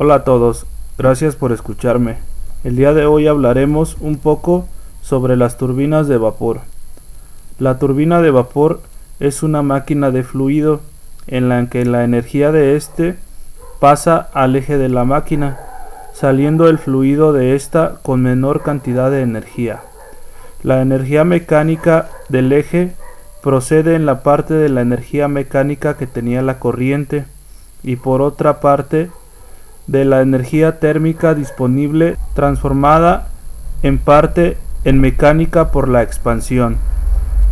Hola a todos, gracias por escucharme. El día de hoy hablaremos un poco sobre las turbinas de vapor. La turbina de vapor es una máquina de fluido en la que la energía de éste pasa al eje de la máquina, saliendo el fluido de ésta con menor cantidad de energía. La energía mecánica del eje procede en la parte de la energía mecánica que tenía la corriente y por otra parte de la energía térmica disponible transformada en parte en mecánica por la expansión.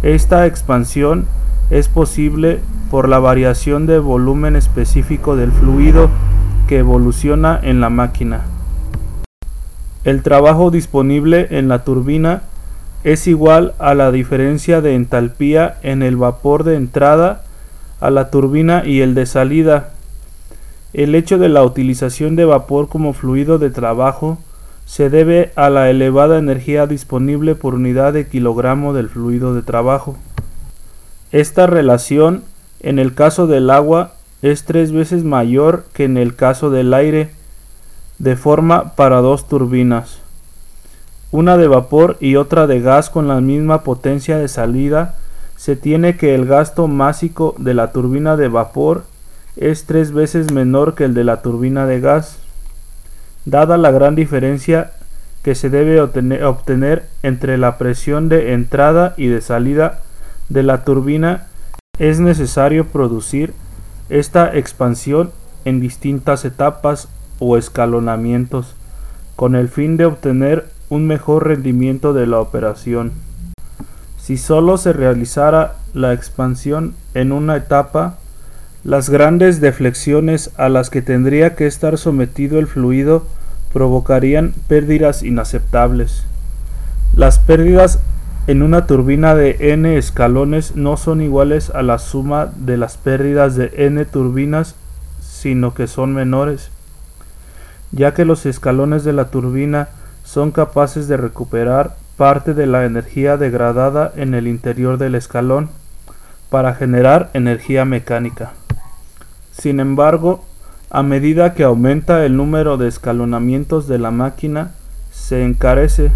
Esta expansión es posible por la variación de volumen específico del fluido que evoluciona en la máquina. El trabajo disponible en la turbina es igual a la diferencia de entalpía en el vapor de entrada a la turbina y el de salida. El hecho de la utilización de vapor como fluido de trabajo se debe a la elevada energía disponible por unidad de kilogramo del fluido de trabajo. Esta relación en el caso del agua es tres veces mayor que en el caso del aire, de forma para dos turbinas una de vapor y otra de gas con la misma potencia de salida, se tiene que el gasto másico de la turbina de vapor es tres veces menor que el de la turbina de gas. Dada la gran diferencia que se debe obtener entre la presión de entrada y de salida de la turbina, es necesario producir esta expansión en distintas etapas o escalonamientos, con el fin de obtener un mejor rendimiento de la operación. Si solo se realizara la expansión en una etapa, las grandes deflexiones a las que tendría que estar sometido el fluido provocarían pérdidas inaceptables. Las pérdidas en una turbina de n escalones no son iguales a la suma de las pérdidas de n turbinas, sino que son menores, ya que los escalones de la turbina son capaces de recuperar parte de la energía degradada en el interior del escalón para generar energía mecánica. Sin embargo, a medida que aumenta el número de escalonamientos de la máquina, se encarece,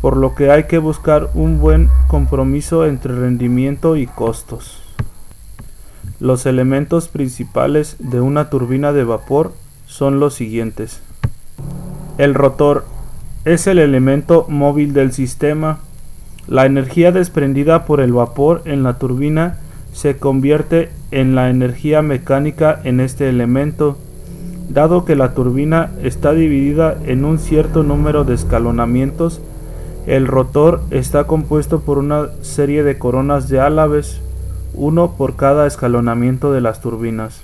por lo que hay que buscar un buen compromiso entre rendimiento y costos. Los elementos principales de una turbina de vapor son los siguientes. El rotor es el elemento móvil del sistema. La energía desprendida por el vapor en la turbina se convierte en la energía mecánica en este elemento. Dado que la turbina está dividida en un cierto número de escalonamientos, el rotor está compuesto por una serie de coronas de álabes, uno por cada escalonamiento de las turbinas.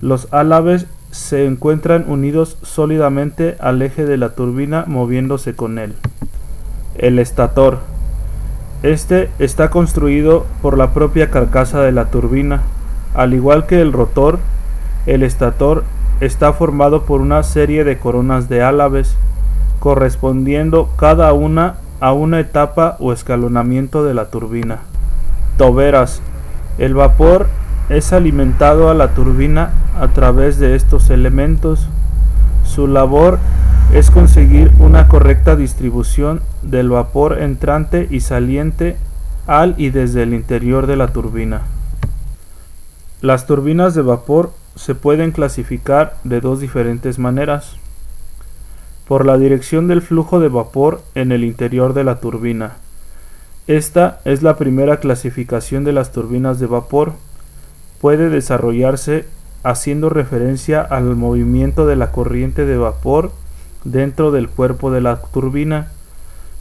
Los álabes se encuentran unidos sólidamente al eje de la turbina moviéndose con él. El estator. Este está construido por la propia carcasa de la turbina. Al igual que el rotor, el estator está formado por una serie de coronas de álabes, correspondiendo cada una a una etapa o escalonamiento de la turbina. Toberas. El vapor es alimentado a la turbina a través de estos elementos. Su labor es conseguir una correcta distribución del vapor entrante y saliente al y desde el interior de la turbina. Las turbinas de vapor se pueden clasificar de dos diferentes maneras. Por la dirección del flujo de vapor en el interior de la turbina. Esta es la primera clasificación de las turbinas de vapor puede desarrollarse haciendo referencia al movimiento de la corriente de vapor dentro del cuerpo de la turbina.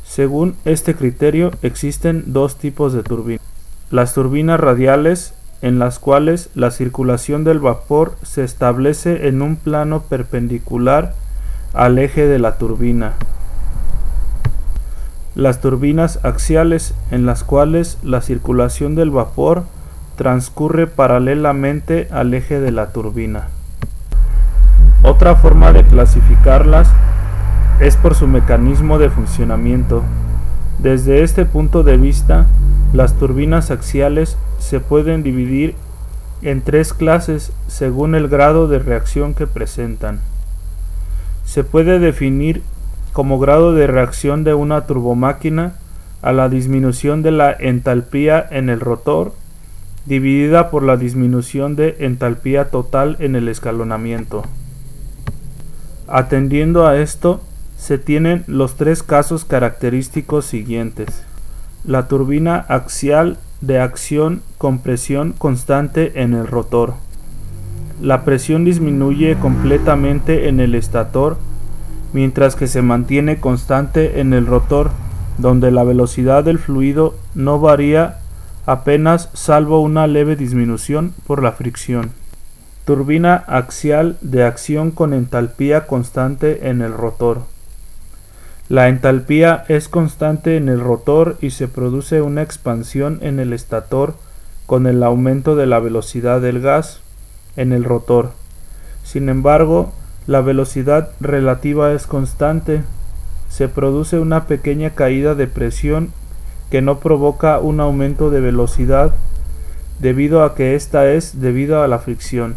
Según este criterio existen dos tipos de turbinas. Las turbinas radiales en las cuales la circulación del vapor se establece en un plano perpendicular al eje de la turbina. Las turbinas axiales en las cuales la circulación del vapor transcurre paralelamente al eje de la turbina. Otra forma de clasificarlas es por su mecanismo de funcionamiento. Desde este punto de vista, las turbinas axiales se pueden dividir en tres clases según el grado de reacción que presentan. Se puede definir como grado de reacción de una turbomáquina a la disminución de la entalpía en el rotor dividida por la disminución de entalpía total en el escalonamiento. Atendiendo a esto, se tienen los tres casos característicos siguientes. La turbina axial de acción con presión constante en el rotor. La presión disminuye completamente en el estator mientras que se mantiene constante en el rotor, donde la velocidad del fluido no varía apenas salvo una leve disminución por la fricción. Turbina axial de acción con entalpía constante en el rotor. La entalpía es constante en el rotor y se produce una expansión en el estator con el aumento de la velocidad del gas en el rotor. Sin embargo, la velocidad relativa es constante. Se produce una pequeña caída de presión que no provoca un aumento de velocidad debido a que ésta es debido a la fricción.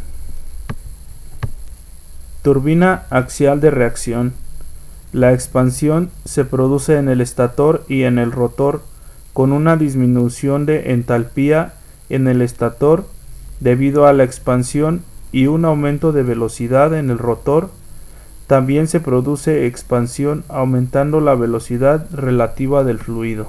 Turbina axial de reacción. La expansión se produce en el estator y en el rotor con una disminución de entalpía en el estator debido a la expansión y un aumento de velocidad en el rotor. También se produce expansión aumentando la velocidad relativa del fluido.